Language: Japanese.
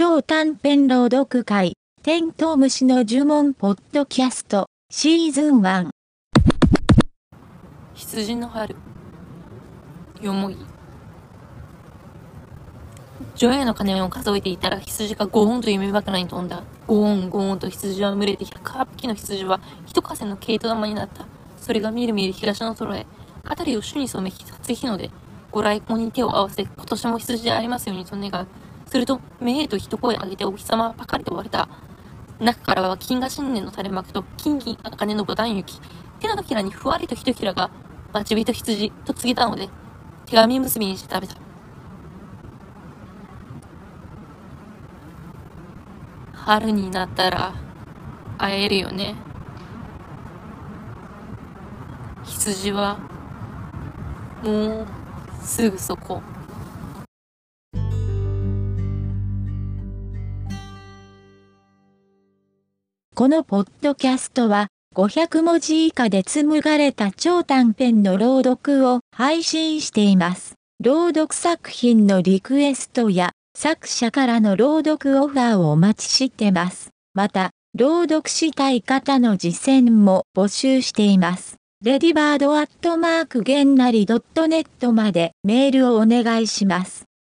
超短編朗読会、テントウムシの呪文ポッドキャスト、シーズン1。羊の春よもぎ除夜の鐘を数えていたら羊がゴーンと夢枕に飛んだ。ゴーンゴーンと羊は群れて108匹の羊は一風の毛糸玉になった。それがみるみる東の空へ。辺りを主に染め初日の出。ご来光に手を合わせ、今年も羊でありますようにと願う。すると、めえと一声上げてお日様はパカリと割れた。中からは金河新年の垂れ幕と金銀茜の五段雪。手のひらにふわりと一ひらが、待ち人羊と告げたので、手紙結びにして食べた。春になったら会えるよね羊はもうすぐそここのポッドキャストは500文字以下で紡がれた超短編の朗読を配信しています。朗読作品のリクエストや作者からの朗読オファーをお待ちしてます。また、朗読したい方の実践も募集しています。レディバードアットマークゲンナリ .net までメールをお願いします。